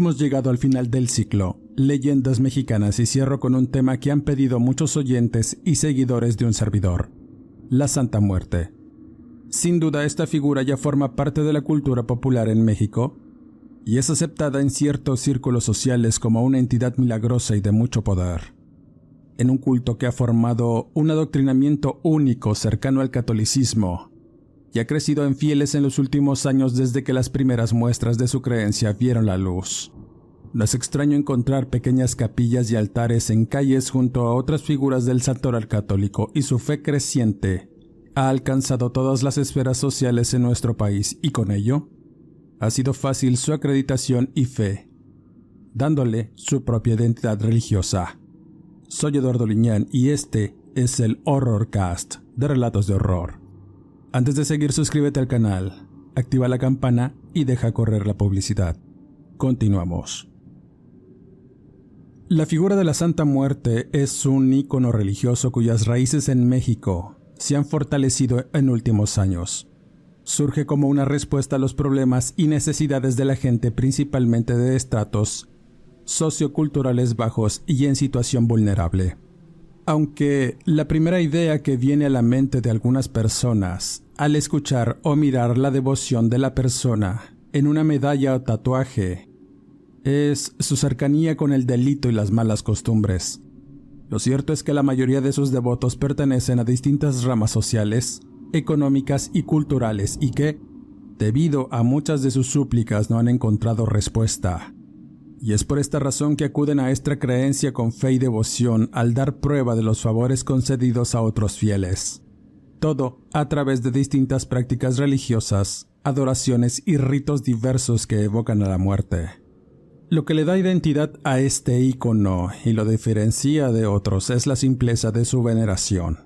Hemos llegado al final del ciclo, Leyendas Mexicanas, y cierro con un tema que han pedido muchos oyentes y seguidores de un servidor, la Santa Muerte. Sin duda esta figura ya forma parte de la cultura popular en México y es aceptada en ciertos círculos sociales como una entidad milagrosa y de mucho poder. En un culto que ha formado un adoctrinamiento único cercano al catolicismo y ha crecido en fieles en los últimos años desde que las primeras muestras de su creencia vieron la luz. Es extraño encontrar pequeñas capillas y altares en calles junto a otras figuras del santoral católico y su fe creciente ha alcanzado todas las esferas sociales en nuestro país y con ello ha sido fácil su acreditación y fe, dándole su propia identidad religiosa. Soy Eduardo Liñán y este es el Horror Cast de Relatos de Horror. Antes de seguir suscríbete al canal, activa la campana y deja correr la publicidad. Continuamos. La figura de la Santa Muerte es un ícono religioso cuyas raíces en México se han fortalecido en últimos años. Surge como una respuesta a los problemas y necesidades de la gente principalmente de estratos socioculturales bajos y en situación vulnerable. Aunque la primera idea que viene a la mente de algunas personas al escuchar o mirar la devoción de la persona en una medalla o tatuaje es su cercanía con el delito y las malas costumbres. Lo cierto es que la mayoría de sus devotos pertenecen a distintas ramas sociales, económicas y culturales y que, debido a muchas de sus súplicas, no han encontrado respuesta y es por esta razón que acuden a esta creencia con fe y devoción al dar prueba de los favores concedidos a otros fieles. Todo a través de distintas prácticas religiosas, adoraciones y ritos diversos que evocan a la muerte. Lo que le da identidad a este icono y lo diferencia de otros es la simpleza de su veneración.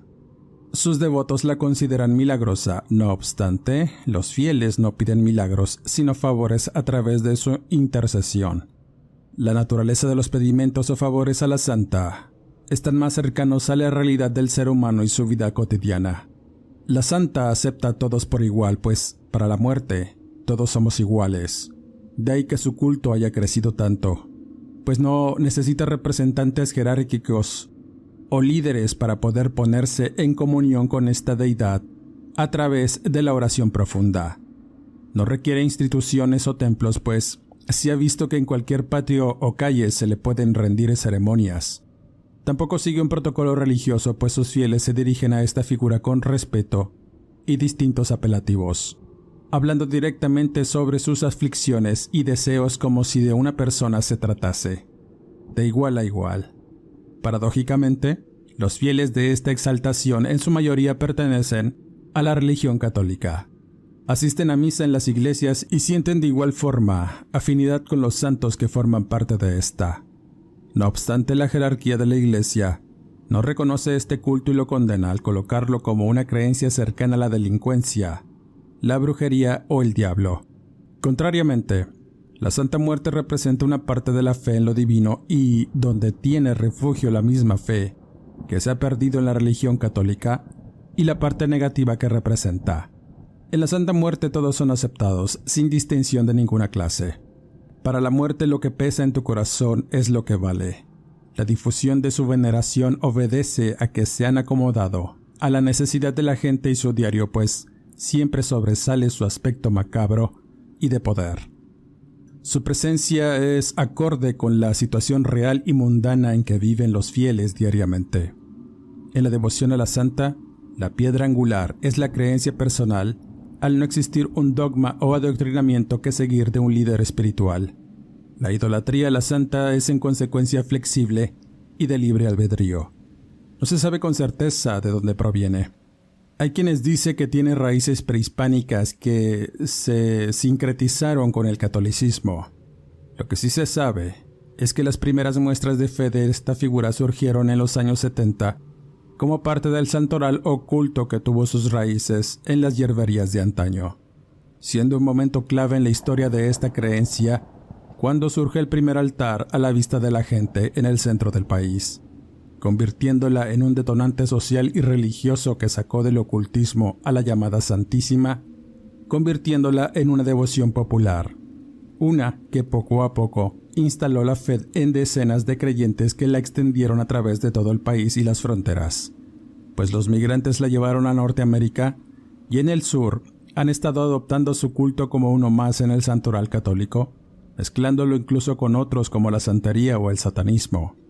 Sus devotos la consideran milagrosa, no obstante, los fieles no piden milagros, sino favores a través de su intercesión la naturaleza de los pedimentos o favores a la santa están más cercanos a la realidad del ser humano y su vida cotidiana. La santa acepta a todos por igual, pues, para la muerte, todos somos iguales. De ahí que su culto haya crecido tanto, pues no necesita representantes jerárquicos o líderes para poder ponerse en comunión con esta deidad a través de la oración profunda. No requiere instituciones o templos, pues se ha visto que en cualquier patio o calle se le pueden rendir ceremonias. Tampoco sigue un protocolo religioso, pues sus fieles se dirigen a esta figura con respeto y distintos apelativos, hablando directamente sobre sus aflicciones y deseos como si de una persona se tratase, de igual a igual. Paradójicamente, los fieles de esta exaltación en su mayoría pertenecen a la religión católica asisten a misa en las iglesias y sienten de igual forma afinidad con los santos que forman parte de esta. No obstante, la jerarquía de la iglesia no reconoce este culto y lo condena al colocarlo como una creencia cercana a la delincuencia, la brujería o el diablo. Contrariamente, la Santa Muerte representa una parte de la fe en lo divino y donde tiene refugio la misma fe que se ha perdido en la religión católica y la parte negativa que representa en la Santa Muerte todos son aceptados, sin distinción de ninguna clase. Para la muerte lo que pesa en tu corazón es lo que vale. La difusión de su veneración obedece a que se han acomodado a la necesidad de la gente y su diario, pues siempre sobresale su aspecto macabro y de poder. Su presencia es acorde con la situación real y mundana en que viven los fieles diariamente. En la devoción a la santa, la piedra angular es la creencia personal al no existir un dogma o adoctrinamiento que seguir de un líder espiritual. La idolatría a la santa es en consecuencia flexible y de libre albedrío. No se sabe con certeza de dónde proviene. Hay quienes dicen que tiene raíces prehispánicas que se sincretizaron con el catolicismo. Lo que sí se sabe es que las primeras muestras de fe de esta figura surgieron en los años 70 como parte del santoral oculto que tuvo sus raíces en las hierberías de antaño, siendo un momento clave en la historia de esta creencia cuando surge el primer altar a la vista de la gente en el centro del país convirtiéndola en un detonante social y religioso que sacó del ocultismo a la llamada Santísima, convirtiéndola en una devoción popular, una que poco a poco instaló la fe en decenas de creyentes que la extendieron a través de todo el país y las fronteras, pues los migrantes la llevaron a Norteamérica y en el sur han estado adoptando su culto como uno más en el santoral católico, mezclándolo incluso con otros como la santería o el satanismo.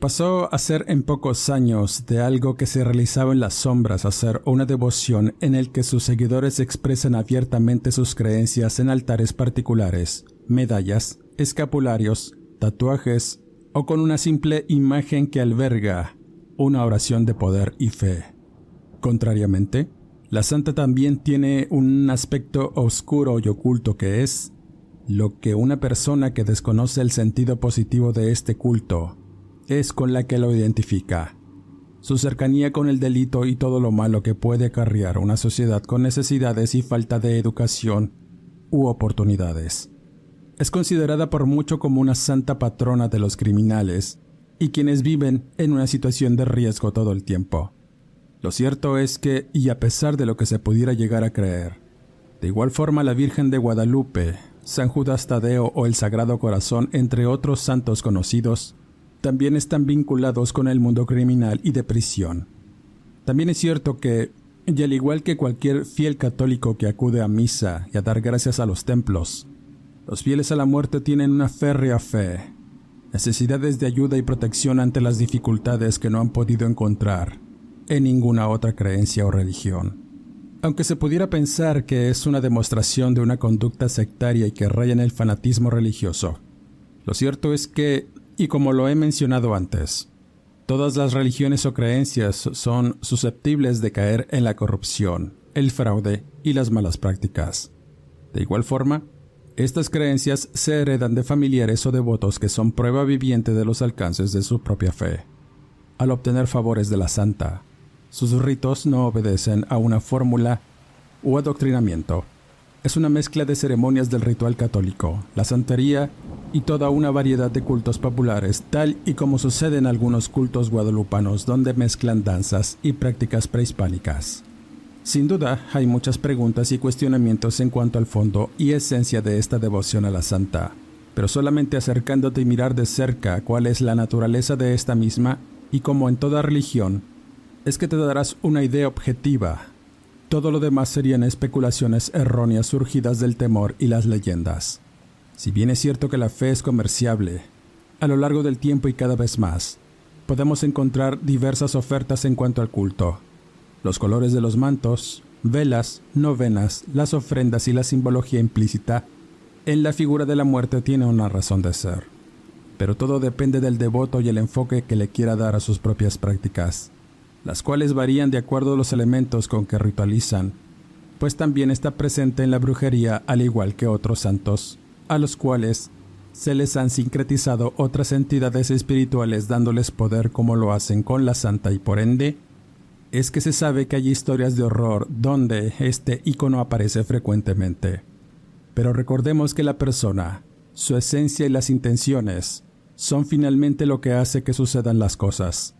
Pasó a ser en pocos años de algo que se realizaba en las sombras a ser una devoción en el que sus seguidores expresan abiertamente sus creencias en altares particulares, medallas, escapularios, tatuajes o con una simple imagen que alberga una oración de poder y fe. Contrariamente, la santa también tiene un aspecto oscuro y oculto que es lo que una persona que desconoce el sentido positivo de este culto es con la que lo identifica. Su cercanía con el delito y todo lo malo que puede acarrear una sociedad con necesidades y falta de educación u oportunidades. Es considerada por mucho como una santa patrona de los criminales y quienes viven en una situación de riesgo todo el tiempo. Lo cierto es que, y a pesar de lo que se pudiera llegar a creer, de igual forma la Virgen de Guadalupe, San Judas Tadeo o el Sagrado Corazón, entre otros santos conocidos, también están vinculados con el mundo criminal y de prisión. También es cierto que, y al igual que cualquier fiel católico que acude a misa y a dar gracias a los templos, los fieles a la muerte tienen una férrea fe, necesidades de ayuda y protección ante las dificultades que no han podido encontrar en ninguna otra creencia o religión. Aunque se pudiera pensar que es una demostración de una conducta sectaria y que raya en el fanatismo religioso, lo cierto es que y como lo he mencionado antes, todas las religiones o creencias son susceptibles de caer en la corrupción, el fraude y las malas prácticas. De igual forma, estas creencias se heredan de familiares o devotos que son prueba viviente de los alcances de su propia fe. Al obtener favores de la santa, sus ritos no obedecen a una fórmula o adoctrinamiento, es una mezcla de ceremonias del ritual católico, la santería y toda una variedad de cultos populares, tal y como sucede en algunos cultos guadalupanos donde mezclan danzas y prácticas prehispánicas. Sin duda, hay muchas preguntas y cuestionamientos en cuanto al fondo y esencia de esta devoción a la santa, pero solamente acercándote y mirar de cerca cuál es la naturaleza de esta misma y como en toda religión, es que te darás una idea objetiva todo lo demás serían especulaciones erróneas surgidas del temor y las leyendas. Si bien es cierto que la fe es comerciable, a lo largo del tiempo y cada vez más, podemos encontrar diversas ofertas en cuanto al culto. Los colores de los mantos, velas, novenas, las ofrendas y la simbología implícita en la figura de la muerte tiene una razón de ser. Pero todo depende del devoto y el enfoque que le quiera dar a sus propias prácticas las cuales varían de acuerdo a los elementos con que ritualizan, pues también está presente en la brujería al igual que otros santos, a los cuales se les han sincretizado otras entidades espirituales dándoles poder como lo hacen con la santa y por ende, es que se sabe que hay historias de horror donde este icono aparece frecuentemente. Pero recordemos que la persona, su esencia y las intenciones son finalmente lo que hace que sucedan las cosas.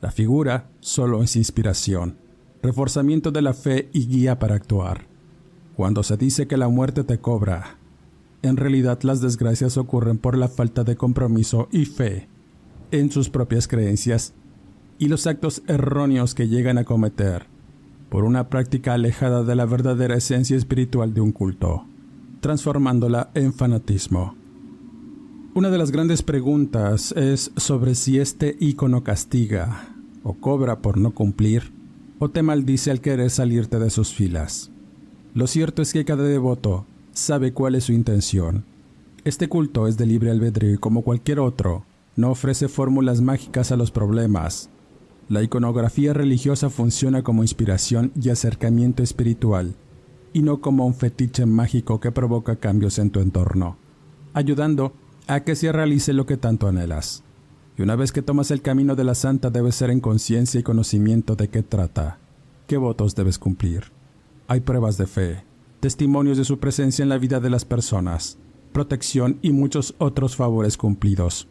La figura solo es inspiración, reforzamiento de la fe y guía para actuar. Cuando se dice que la muerte te cobra, en realidad las desgracias ocurren por la falta de compromiso y fe en sus propias creencias y los actos erróneos que llegan a cometer por una práctica alejada de la verdadera esencia espiritual de un culto, transformándola en fanatismo. Una de las grandes preguntas es sobre si este ícono castiga o cobra por no cumplir o te maldice al querer salirte de sus filas. Lo cierto es que cada devoto sabe cuál es su intención. Este culto es de libre albedrío y como cualquier otro, no ofrece fórmulas mágicas a los problemas. La iconografía religiosa funciona como inspiración y acercamiento espiritual, y no como un fetiche mágico que provoca cambios en tu entorno, ayudando a que se realice lo que tanto anhelas. Y una vez que tomas el camino de la santa debes ser en conciencia y conocimiento de qué trata, qué votos debes cumplir. Hay pruebas de fe, testimonios de su presencia en la vida de las personas, protección y muchos otros favores cumplidos.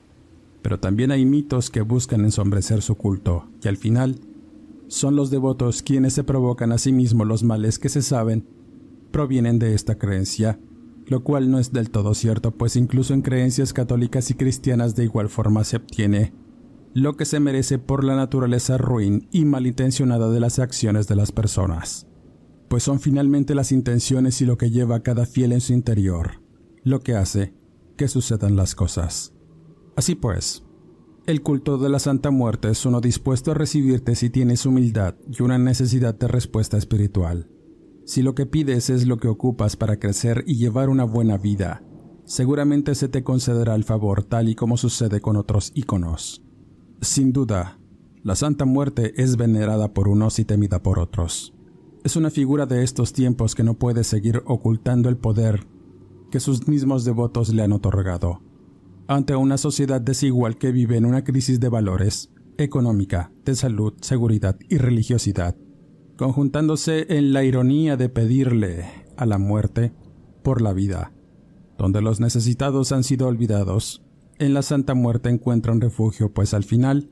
Pero también hay mitos que buscan ensombrecer su culto, y al final son los devotos quienes se provocan a sí mismos los males que se saben provienen de esta creencia lo cual no es del todo cierto, pues incluso en creencias católicas y cristianas de igual forma se obtiene lo que se merece por la naturaleza ruin y malintencionada de las acciones de las personas, pues son finalmente las intenciones y lo que lleva a cada fiel en su interior, lo que hace que sucedan las cosas. Así pues, el culto de la Santa Muerte es uno dispuesto a recibirte si tienes humildad y una necesidad de respuesta espiritual. Si lo que pides es lo que ocupas para crecer y llevar una buena vida, seguramente se te concederá el favor tal y como sucede con otros íconos. Sin duda, la Santa Muerte es venerada por unos y temida por otros. Es una figura de estos tiempos que no puede seguir ocultando el poder que sus mismos devotos le han otorgado. Ante una sociedad desigual que vive en una crisis de valores, económica, de salud, seguridad y religiosidad, conjuntándose en la ironía de pedirle a la muerte por la vida. Donde los necesitados han sido olvidados, en la Santa Muerte encuentran refugio, pues al final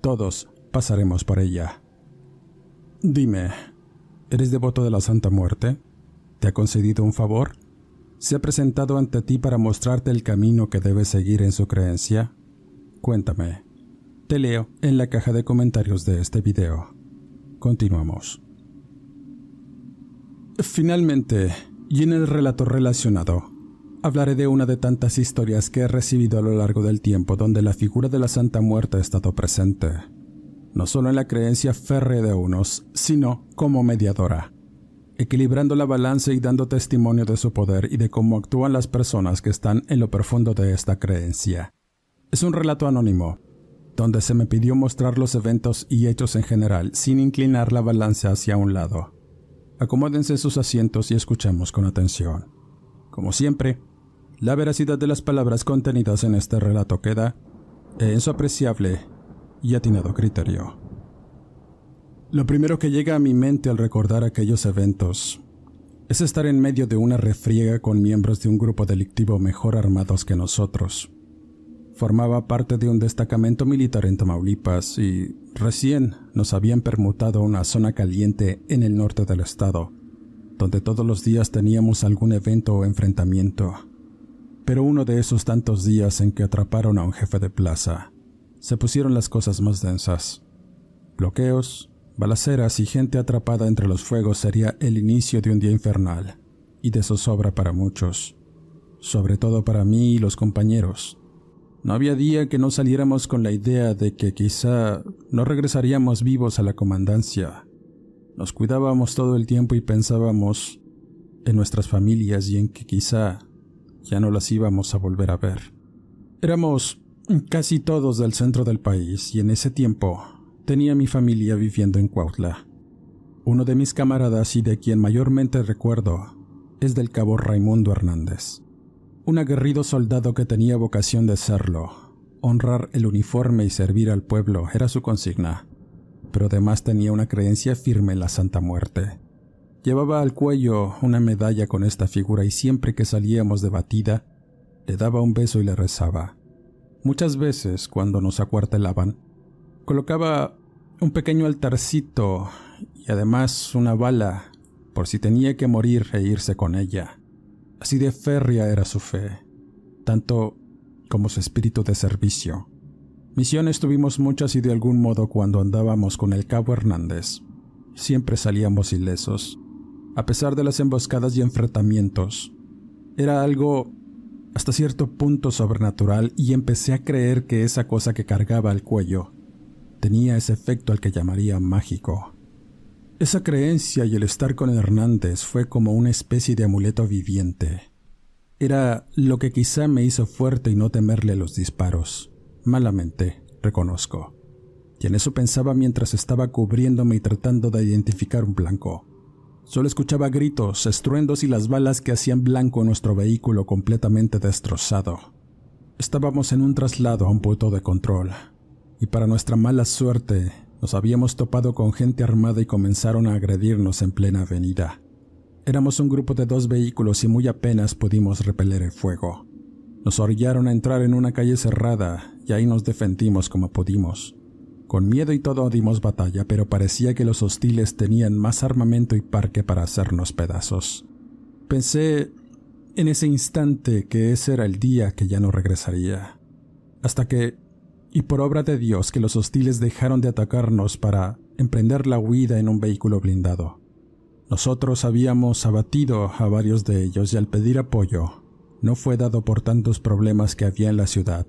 todos pasaremos por ella. Dime, ¿eres devoto de la Santa Muerte? ¿Te ha concedido un favor? ¿Se ha presentado ante ti para mostrarte el camino que debes seguir en su creencia? Cuéntame. Te leo en la caja de comentarios de este video. Continuamos. Finalmente, y en el relato relacionado, hablaré de una de tantas historias que he recibido a lo largo del tiempo donde la figura de la Santa Muerte ha estado presente, no solo en la creencia férrea de unos, sino como mediadora, equilibrando la balanza y dando testimonio de su poder y de cómo actúan las personas que están en lo profundo de esta creencia. Es un relato anónimo, donde se me pidió mostrar los eventos y hechos en general sin inclinar la balanza hacia un lado. Acomódense sus asientos y escuchemos con atención. Como siempre, la veracidad de las palabras contenidas en este relato queda en su apreciable y atinado criterio. Lo primero que llega a mi mente al recordar aquellos eventos es estar en medio de una refriega con miembros de un grupo delictivo mejor armados que nosotros, Formaba parte de un destacamento militar en Tamaulipas y recién nos habían permutado una zona caliente en el norte del estado, donde todos los días teníamos algún evento o enfrentamiento. Pero uno de esos tantos días en que atraparon a un jefe de plaza, se pusieron las cosas más densas. Bloqueos, balaceras y gente atrapada entre los fuegos sería el inicio de un día infernal, y de zozobra para muchos, sobre todo para mí y los compañeros no había día que no saliéramos con la idea de que quizá no regresaríamos vivos a la comandancia. Nos cuidábamos todo el tiempo y pensábamos en nuestras familias y en que quizá ya no las íbamos a volver a ver. Éramos casi todos del centro del país y en ese tiempo tenía mi familia viviendo en Cuautla. Uno de mis camaradas y de quien mayormente recuerdo es del cabo Raimundo Hernández un aguerrido soldado que tenía vocación de serlo. Honrar el uniforme y servir al pueblo era su consigna, pero además tenía una creencia firme en la Santa Muerte. Llevaba al cuello una medalla con esta figura y siempre que salíamos de batida, le daba un beso y le rezaba. Muchas veces, cuando nos acuartelaban, colocaba un pequeño altarcito y además una bala por si tenía que morir e irse con ella. Así de férrea era su fe, tanto como su espíritu de servicio. Misiones tuvimos muchas y de algún modo cuando andábamos con el cabo Hernández, siempre salíamos ilesos, a pesar de las emboscadas y enfrentamientos. Era algo hasta cierto punto sobrenatural y empecé a creer que esa cosa que cargaba al cuello tenía ese efecto al que llamaría mágico. Esa creencia y el estar con Hernández fue como una especie de amuleto viviente. Era lo que quizá me hizo fuerte y no temerle los disparos. Malamente, reconozco. Y en eso pensaba mientras estaba cubriéndome y tratando de identificar un blanco. Solo escuchaba gritos, estruendos y las balas que hacían blanco nuestro vehículo completamente destrozado. Estábamos en un traslado a un punto de control, y para nuestra mala suerte nos habíamos topado con gente armada y comenzaron a agredirnos en plena avenida. Éramos un grupo de dos vehículos y muy apenas pudimos repeler el fuego. Nos orillaron a entrar en una calle cerrada y ahí nos defendimos como pudimos. Con miedo y todo dimos batalla, pero parecía que los hostiles tenían más armamento y parque para hacernos pedazos. Pensé en ese instante que ese era el día que ya no regresaría. Hasta que, y por obra de Dios, que los hostiles dejaron de atacarnos para emprender la huida en un vehículo blindado. Nosotros habíamos abatido a varios de ellos y al pedir apoyo, no fue dado por tantos problemas que había en la ciudad,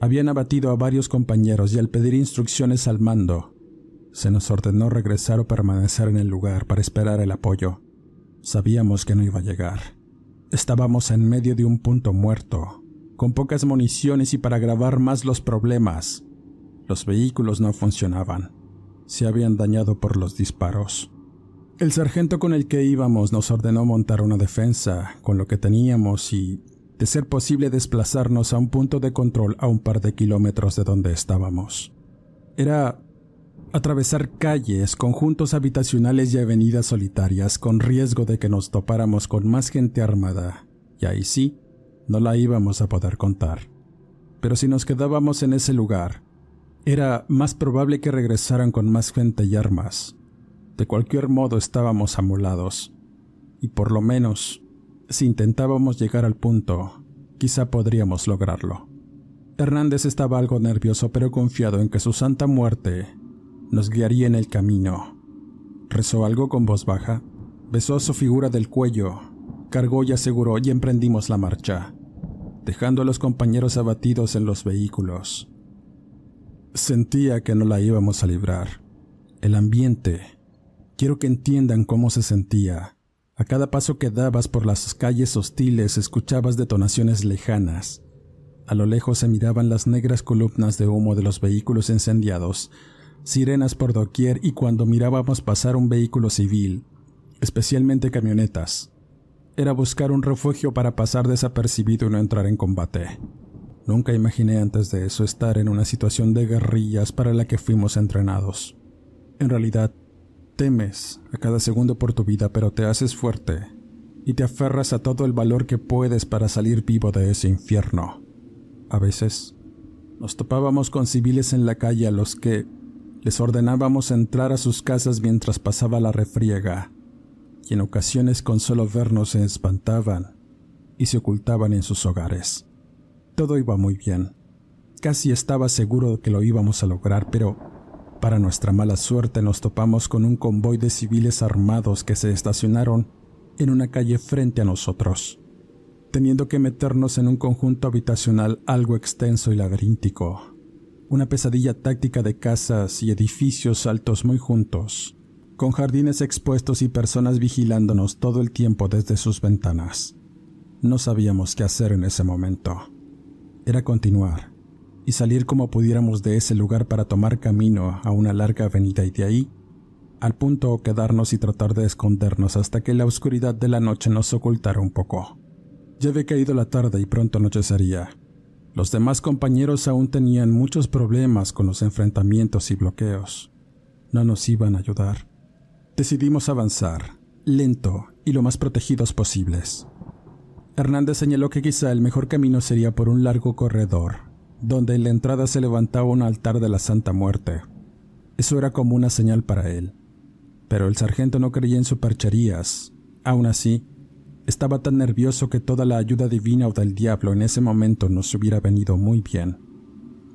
habían abatido a varios compañeros y al pedir instrucciones al mando, se nos ordenó regresar o permanecer en el lugar para esperar el apoyo. Sabíamos que no iba a llegar. Estábamos en medio de un punto muerto, con pocas municiones y para agravar más los problemas. Los vehículos no funcionaban. Se habían dañado por los disparos. El sargento con el que íbamos nos ordenó montar una defensa con lo que teníamos y de ser posible desplazarnos a un punto de control a un par de kilómetros de donde estábamos. Era atravesar calles, conjuntos habitacionales y avenidas solitarias con riesgo de que nos topáramos con más gente armada, y ahí sí, no la íbamos a poder contar. Pero si nos quedábamos en ese lugar, era más probable que regresaran con más gente y armas. De cualquier modo estábamos amolados, y por lo menos si intentábamos llegar al punto, quizá podríamos lograrlo. Hernández estaba algo nervioso pero confiado en que su santa muerte nos guiaría en el camino. Rezó algo con voz baja, besó su figura del cuello, cargó y aseguró y emprendimos la marcha, dejando a los compañeros abatidos en los vehículos. Sentía que no la íbamos a librar. El ambiente. Quiero que entiendan cómo se sentía a cada paso que dabas por las calles hostiles escuchabas detonaciones lejanas. A lo lejos se miraban las negras columnas de humo de los vehículos incendiados, sirenas por doquier y cuando mirábamos pasar un vehículo civil, especialmente camionetas, era buscar un refugio para pasar desapercibido y no entrar en combate. Nunca imaginé antes de eso estar en una situación de guerrillas para la que fuimos entrenados. En realidad, Temes a cada segundo por tu vida, pero te haces fuerte y te aferras a todo el valor que puedes para salir vivo de ese infierno. A veces nos topábamos con civiles en la calle a los que les ordenábamos entrar a sus casas mientras pasaba la refriega, y en ocasiones con solo vernos se espantaban y se ocultaban en sus hogares. Todo iba muy bien. Casi estaba seguro de que lo íbamos a lograr, pero para nuestra mala suerte nos topamos con un convoy de civiles armados que se estacionaron en una calle frente a nosotros, teniendo que meternos en un conjunto habitacional algo extenso y laberíntico, una pesadilla táctica de casas y edificios altos muy juntos, con jardines expuestos y personas vigilándonos todo el tiempo desde sus ventanas. No sabíamos qué hacer en ese momento. Era continuar, y salir como pudiéramos de ese lugar para tomar camino a una larga avenida y de ahí al punto quedarnos y tratar de escondernos hasta que la oscuridad de la noche nos ocultara un poco. Ya había caído la tarde y pronto anochecería. Los demás compañeros aún tenían muchos problemas con los enfrentamientos y bloqueos. No nos iban a ayudar. Decidimos avanzar, lento y lo más protegidos posibles. Hernández señaló que quizá el mejor camino sería por un largo corredor, donde en la entrada se levantaba un altar de la Santa Muerte. Eso era como una señal para él. Pero el sargento no creía en supercherías. Aún así, estaba tan nervioso que toda la ayuda divina o del diablo en ese momento nos hubiera venido muy bien.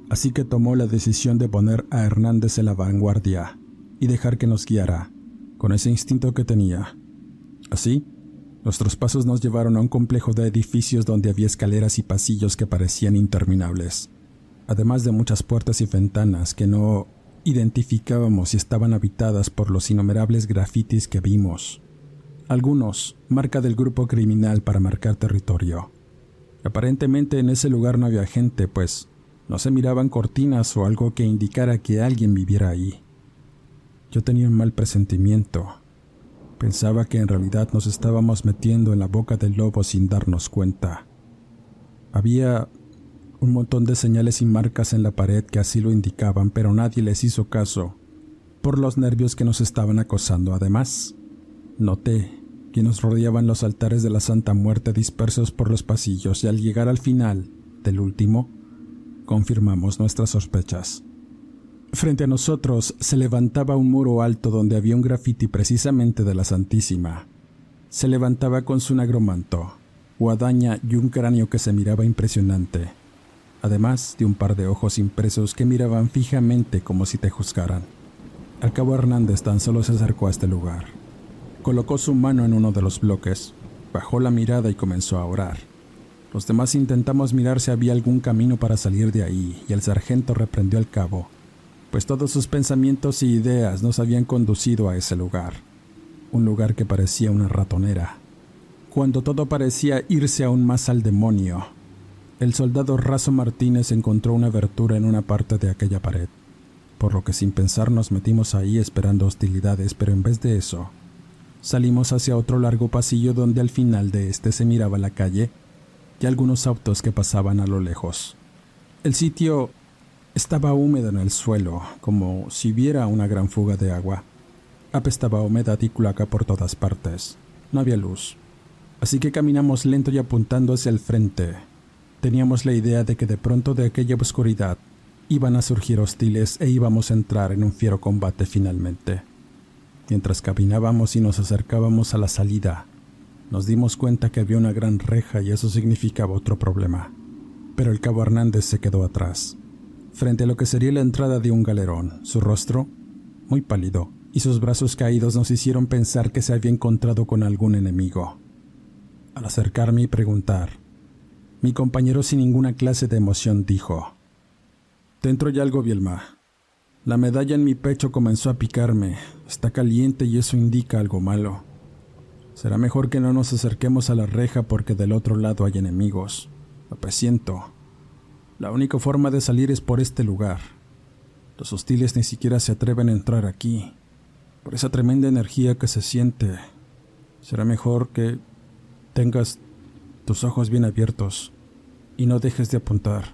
Así que tomó la decisión de poner a Hernández en la vanguardia y dejar que nos guiara, con ese instinto que tenía. Así, Nuestros pasos nos llevaron a un complejo de edificios donde había escaleras y pasillos que parecían interminables, además de muchas puertas y ventanas que no identificábamos si estaban habitadas por los innumerables grafitis que vimos. Algunos, marca del grupo criminal para marcar territorio. Aparentemente en ese lugar no había gente, pues no se miraban cortinas o algo que indicara que alguien viviera ahí. Yo tenía un mal presentimiento. Pensaba que en realidad nos estábamos metiendo en la boca del lobo sin darnos cuenta. Había un montón de señales y marcas en la pared que así lo indicaban, pero nadie les hizo caso por los nervios que nos estaban acosando. Además, noté que nos rodeaban los altares de la Santa Muerte dispersos por los pasillos y al llegar al final del último, confirmamos nuestras sospechas. Frente a nosotros se levantaba un muro alto donde había un grafiti precisamente de la Santísima. Se levantaba con su negromanto, guadaña y un cráneo que se miraba impresionante además de un par de ojos impresos que miraban fijamente como si te juzgaran. Al cabo Hernández tan solo se acercó a este lugar. Colocó su mano en uno de los bloques, bajó la mirada y comenzó a orar. Los demás intentamos mirar si había algún camino para salir de ahí, y el sargento reprendió al cabo, pues todos sus pensamientos y ideas nos habían conducido a ese lugar, un lugar que parecía una ratonera. Cuando todo parecía irse aún más al demonio, el soldado Razo Martínez encontró una abertura en una parte de aquella pared, por lo que sin pensar nos metimos ahí esperando hostilidades, pero en vez de eso, salimos hacia otro largo pasillo donde al final de este se miraba la calle y algunos autos que pasaban a lo lejos. El sitio estaba húmedo en el suelo, como si hubiera una gran fuga de agua. Apestaba humedad y culaca por todas partes. No había luz. Así que caminamos lento y apuntando hacia el frente, Teníamos la idea de que de pronto de aquella oscuridad iban a surgir hostiles e íbamos a entrar en un fiero combate finalmente. Mientras caminábamos y nos acercábamos a la salida, nos dimos cuenta que había una gran reja y eso significaba otro problema. Pero el cabo Hernández se quedó atrás, frente a lo que sería la entrada de un galerón. Su rostro, muy pálido, y sus brazos caídos nos hicieron pensar que se había encontrado con algún enemigo. Al acercarme y preguntar, mi compañero sin ninguna clase de emoción dijo, Dentro hay algo, Bielma. La medalla en mi pecho comenzó a picarme. Está caliente y eso indica algo malo. Será mejor que no nos acerquemos a la reja porque del otro lado hay enemigos. Lo presiento. La única forma de salir es por este lugar. Los hostiles ni siquiera se atreven a entrar aquí. Por esa tremenda energía que se siente. Será mejor que tengas tus ojos bien abiertos y no dejes de apuntar.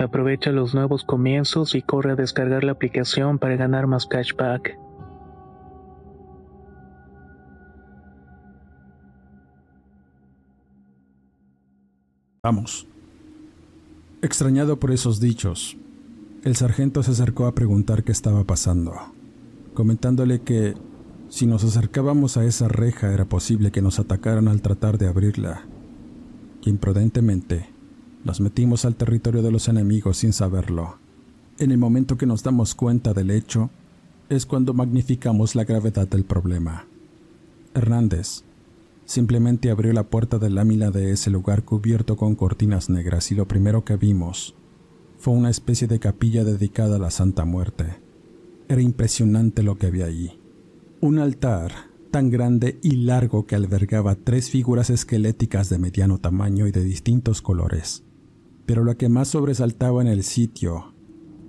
Aprovecha los nuevos comienzos y corre a descargar la aplicación para ganar más cashback. Vamos. Extrañado por esos dichos, el sargento se acercó a preguntar qué estaba pasando comentándole que si nos acercábamos a esa reja era posible que nos atacaran al tratar de abrirla. Imprudentemente nos metimos al territorio de los enemigos sin saberlo. En el momento que nos damos cuenta del hecho, es cuando magnificamos la gravedad del problema. Hernández simplemente abrió la puerta de lámina de ese lugar cubierto con cortinas negras y lo primero que vimos fue una especie de capilla dedicada a la Santa Muerte. Era impresionante lo que había allí. Un altar tan grande y largo que albergaba tres figuras esqueléticas de mediano tamaño y de distintos colores. Pero la que más sobresaltaba en el sitio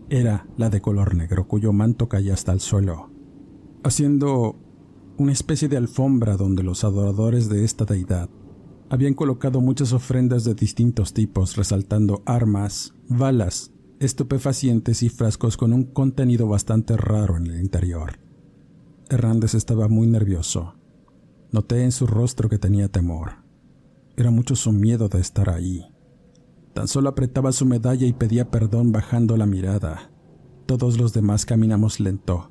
era la de color negro, cuyo manto caía hasta el suelo, haciendo una especie de alfombra donde los adoradores de esta deidad habían colocado muchas ofrendas de distintos tipos, resaltando armas, balas estupefacientes y frascos con un contenido bastante raro en el interior. Hernández estaba muy nervioso. Noté en su rostro que tenía temor. Era mucho su miedo de estar ahí. Tan solo apretaba su medalla y pedía perdón bajando la mirada. Todos los demás caminamos lento,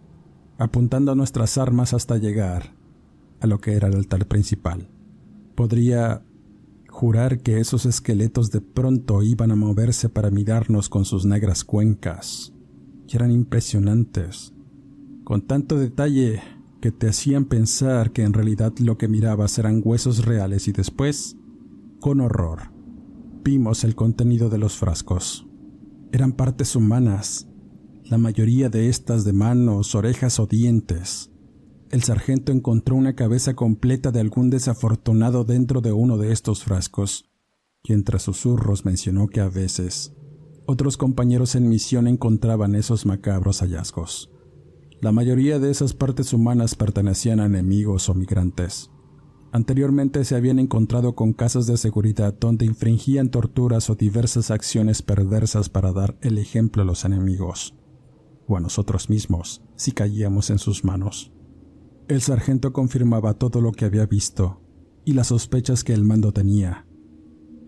apuntando nuestras armas hasta llegar a lo que era el altar principal. Podría jurar que esos esqueletos de pronto iban a moverse para mirarnos con sus negras cuencas, y eran impresionantes, con tanto detalle que te hacían pensar que en realidad lo que mirabas eran huesos reales y después, con horror, vimos el contenido de los frascos. Eran partes humanas, la mayoría de estas de manos, orejas o dientes, el sargento encontró una cabeza completa de algún desafortunado dentro de uno de estos frascos, y entre susurros mencionó que a veces otros compañeros en misión encontraban esos macabros hallazgos. La mayoría de esas partes humanas pertenecían a enemigos o migrantes. Anteriormente se habían encontrado con casas de seguridad donde infringían torturas o diversas acciones perversas para dar el ejemplo a los enemigos, o a nosotros mismos, si caíamos en sus manos. El sargento confirmaba todo lo que había visto y las sospechas que el mando tenía.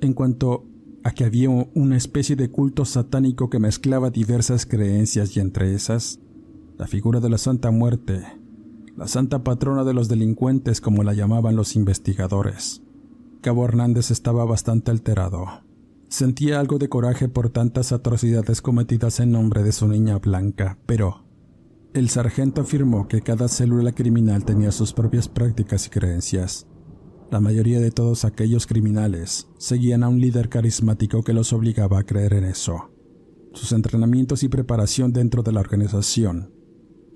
En cuanto a que había una especie de culto satánico que mezclaba diversas creencias y entre esas, la figura de la Santa Muerte, la santa patrona de los delincuentes como la llamaban los investigadores. Cabo Hernández estaba bastante alterado. Sentía algo de coraje por tantas atrocidades cometidas en nombre de su niña blanca, pero el sargento afirmó que cada célula criminal tenía sus propias prácticas y creencias. La mayoría de todos aquellos criminales seguían a un líder carismático que los obligaba a creer en eso. Sus entrenamientos y preparación dentro de la organización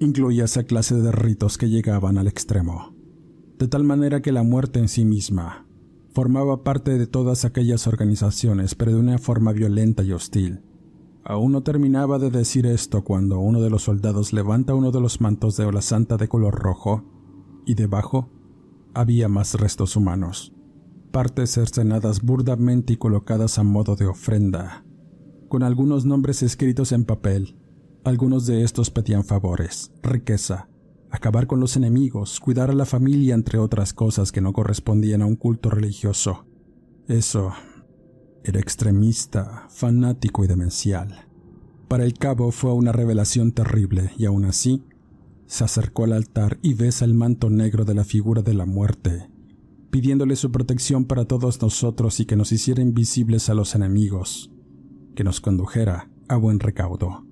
incluía esa clase de ritos que llegaban al extremo, de tal manera que la muerte en sí misma formaba parte de todas aquellas organizaciones, pero de una forma violenta y hostil. Aún no terminaba de decir esto cuando uno de los soldados levanta uno de los mantos de ola santa de color rojo, y debajo había más restos humanos, partes cercenadas burdamente y colocadas a modo de ofrenda, con algunos nombres escritos en papel. Algunos de estos pedían favores, riqueza, acabar con los enemigos, cuidar a la familia, entre otras cosas que no correspondían a un culto religioso. Eso era extremista, fanático y demencial. Para el cabo fue una revelación terrible y aún así se acercó al altar y besa el manto negro de la figura de la muerte, pidiéndole su protección para todos nosotros y que nos hiciera invisibles a los enemigos, que nos condujera a buen recaudo.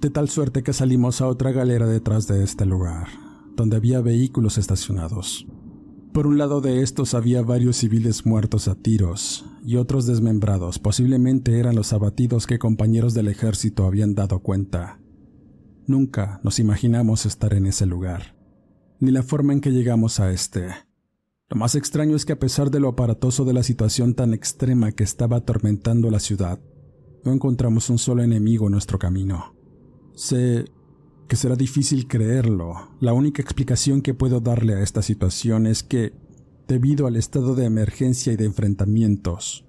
De tal suerte que salimos a otra galera detrás de este lugar, donde había vehículos estacionados. Por un lado de estos había varios civiles muertos a tiros y otros desmembrados, posiblemente eran los abatidos que compañeros del ejército habían dado cuenta. Nunca nos imaginamos estar en ese lugar, ni la forma en que llegamos a este. Lo más extraño es que a pesar de lo aparatoso de la situación tan extrema que estaba atormentando la ciudad, no encontramos un solo enemigo en nuestro camino. Sé que será difícil creerlo. La única explicación que puedo darle a esta situación es que, debido al estado de emergencia y de enfrentamientos,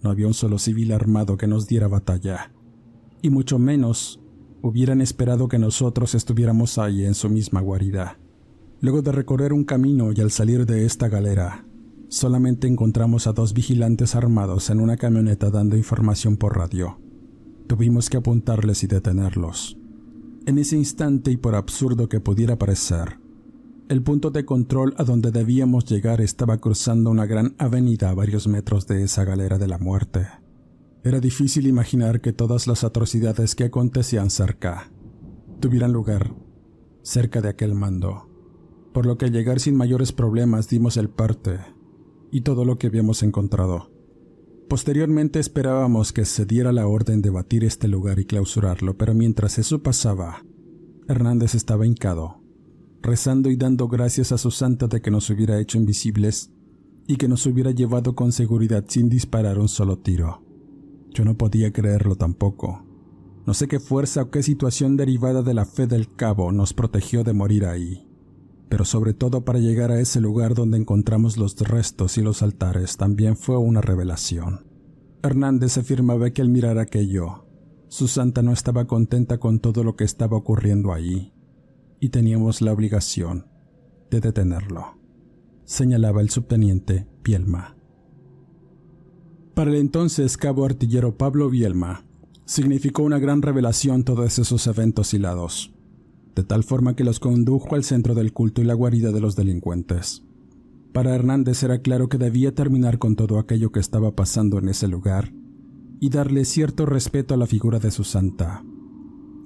no había un solo civil armado que nos diera batalla, y mucho menos hubieran esperado que nosotros estuviéramos ahí en su misma guarida. Luego de recorrer un camino y al salir de esta galera, solamente encontramos a dos vigilantes armados en una camioneta dando información por radio. Tuvimos que apuntarles y detenerlos. En ese instante y por absurdo que pudiera parecer, el punto de control a donde debíamos llegar estaba cruzando una gran avenida a varios metros de esa galera de la muerte. Era difícil imaginar que todas las atrocidades que acontecían cerca tuvieran lugar cerca de aquel mando, por lo que al llegar sin mayores problemas dimos el parte y todo lo que habíamos encontrado. Posteriormente esperábamos que se diera la orden de batir este lugar y clausurarlo, pero mientras eso pasaba, Hernández estaba hincado, rezando y dando gracias a su santa de que nos hubiera hecho invisibles y que nos hubiera llevado con seguridad sin disparar un solo tiro. Yo no podía creerlo tampoco. No sé qué fuerza o qué situación derivada de la fe del cabo nos protegió de morir ahí, pero sobre todo para llegar a ese lugar donde encontramos los restos y los altares también fue una revelación. Hernández afirmaba que al mirar aquello, su santa no estaba contenta con todo lo que estaba ocurriendo ahí, y teníamos la obligación de detenerlo, señalaba el subteniente Bielma. Para el entonces cabo artillero Pablo Bielma, significó una gran revelación todos esos eventos hilados de tal forma que los condujo al centro del culto y la guarida de los delincuentes. Para Hernández era claro que debía terminar con todo aquello que estaba pasando en ese lugar y darle cierto respeto a la figura de su santa.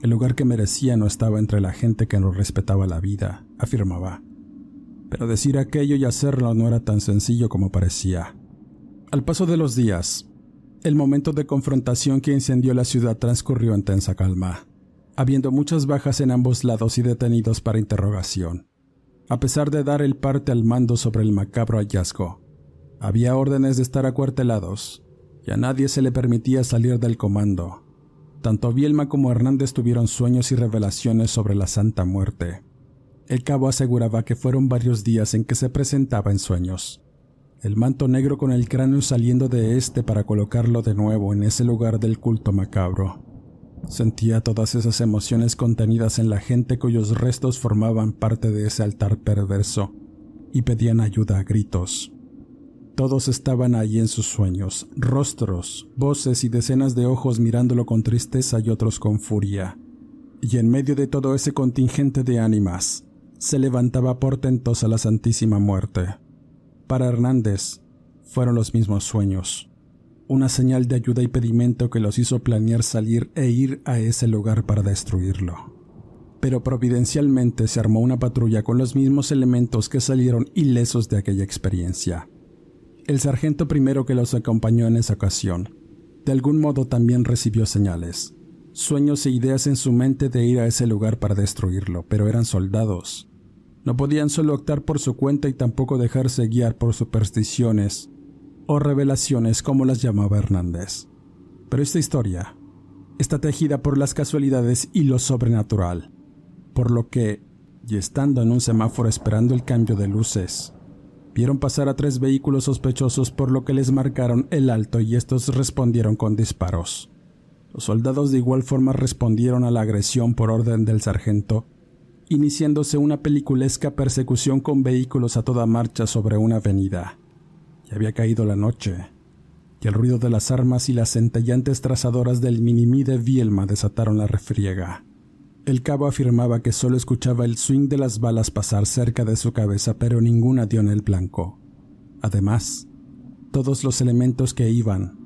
El lugar que merecía no estaba entre la gente que no respetaba la vida, afirmaba. Pero decir aquello y hacerlo no era tan sencillo como parecía. Al paso de los días, el momento de confrontación que incendió la ciudad transcurrió en tensa calma habiendo muchas bajas en ambos lados y detenidos para interrogación. A pesar de dar el parte al mando sobre el macabro hallazgo, había órdenes de estar acuartelados y a nadie se le permitía salir del comando. Tanto Bielma como Hernández tuvieron sueños y revelaciones sobre la Santa Muerte. El cabo aseguraba que fueron varios días en que se presentaba en sueños. El manto negro con el cráneo saliendo de este para colocarlo de nuevo en ese lugar del culto macabro. Sentía todas esas emociones contenidas en la gente cuyos restos formaban parte de ese altar perverso y pedían ayuda a gritos. Todos estaban allí en sus sueños, rostros, voces y decenas de ojos mirándolo con tristeza y otros con furia. Y en medio de todo ese contingente de ánimas, se levantaba portentosa la Santísima Muerte. Para Hernández, fueron los mismos sueños una señal de ayuda y pedimento que los hizo planear salir e ir a ese lugar para destruirlo. Pero providencialmente se armó una patrulla con los mismos elementos que salieron ilesos de aquella experiencia. El sargento primero que los acompañó en esa ocasión, de algún modo también recibió señales, sueños e ideas en su mente de ir a ese lugar para destruirlo, pero eran soldados. No podían solo optar por su cuenta y tampoco dejarse guiar por supersticiones o revelaciones como las llamaba Hernández. Pero esta historia está tejida por las casualidades y lo sobrenatural, por lo que, y estando en un semáforo esperando el cambio de luces, vieron pasar a tres vehículos sospechosos por lo que les marcaron el alto y estos respondieron con disparos. Los soldados de igual forma respondieron a la agresión por orden del sargento iniciándose una peliculesca persecución con vehículos a toda marcha sobre una avenida. Ya había caído la noche, y el ruido de las armas y las centellantes trazadoras del minimí de Vielma desataron la refriega. El cabo afirmaba que solo escuchaba el swing de las balas pasar cerca de su cabeza, pero ninguna dio en el blanco. Además, todos los elementos que iban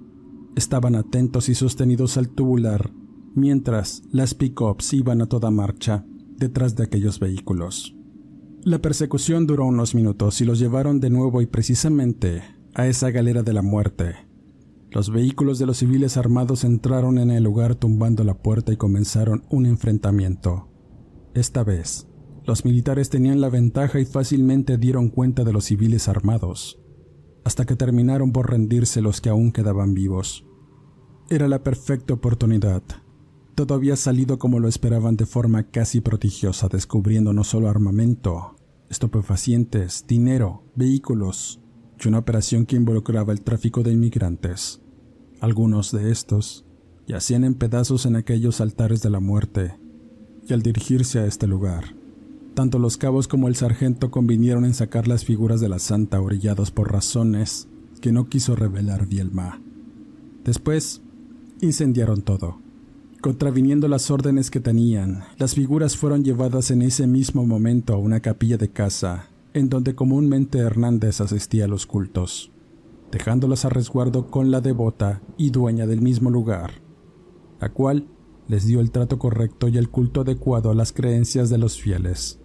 estaban atentos y sostenidos al tubular, mientras las pick-ups iban a toda marcha detrás de aquellos vehículos. La persecución duró unos minutos y los llevaron de nuevo y precisamente a esa galera de la muerte. Los vehículos de los civiles armados entraron en el lugar tumbando la puerta y comenzaron un enfrentamiento. Esta vez, los militares tenían la ventaja y fácilmente dieron cuenta de los civiles armados hasta que terminaron por rendirse los que aún quedaban vivos. Era la perfecta oportunidad. Todo había salido como lo esperaban de forma casi prodigiosa, descubriendo no solo armamento, estupefacientes, dinero, vehículos y una operación que involucraba el tráfico de inmigrantes. Algunos de estos yacían en pedazos en aquellos altares de la muerte, y al dirigirse a este lugar, tanto los cabos como el sargento convinieron en sacar las figuras de la santa orillados por razones que no quiso revelar Vielma. Después, incendiaron todo. Contraviniendo las órdenes que tenían, las figuras fueron llevadas en ese mismo momento a una capilla de casa, en donde comúnmente Hernández asistía a los cultos, dejándolas a resguardo con la devota y dueña del mismo lugar, la cual les dio el trato correcto y el culto adecuado a las creencias de los fieles.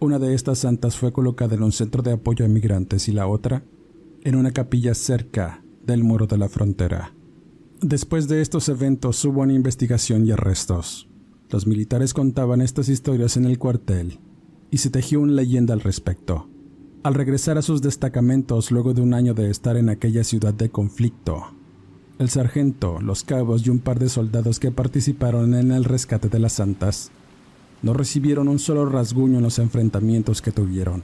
Una de estas santas fue colocada en un centro de apoyo a inmigrantes y la otra en una capilla cerca del muro de la frontera. Después de estos eventos hubo una investigación y arrestos. Los militares contaban estas historias en el cuartel y se tejió una leyenda al respecto. Al regresar a sus destacamentos luego de un año de estar en aquella ciudad de conflicto, el sargento, los cabos y un par de soldados que participaron en el rescate de las santas no recibieron un solo rasguño en los enfrentamientos que tuvieron.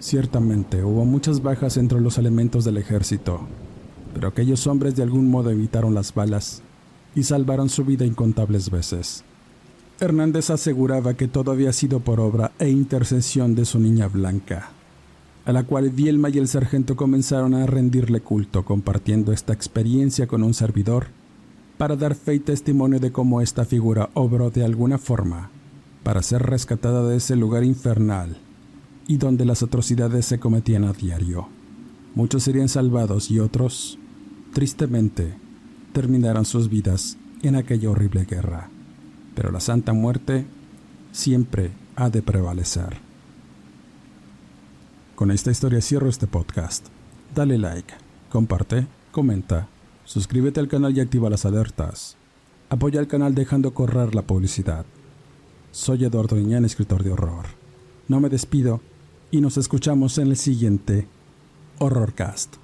Ciertamente hubo muchas bajas entre los elementos del ejército, pero aquellos hombres de algún modo evitaron las balas y salvaron su vida incontables veces. Hernández aseguraba que todo había sido por obra e intercesión de su niña blanca, a la cual Vielma y el sargento comenzaron a rendirle culto compartiendo esta experiencia con un servidor para dar fe y testimonio de cómo esta figura obró de alguna forma para ser rescatada de ese lugar infernal y donde las atrocidades se cometían a diario. Muchos serían salvados y otros, tristemente, terminaron sus vidas en aquella horrible guerra. Pero la Santa Muerte siempre ha de prevalecer. Con esta historia cierro este podcast. Dale like, comparte, comenta, suscríbete al canal y activa las alertas. Apoya al canal dejando correr la publicidad. Soy Eduardo Iñán, escritor de horror. No me despido y nos escuchamos en el siguiente Horrorcast.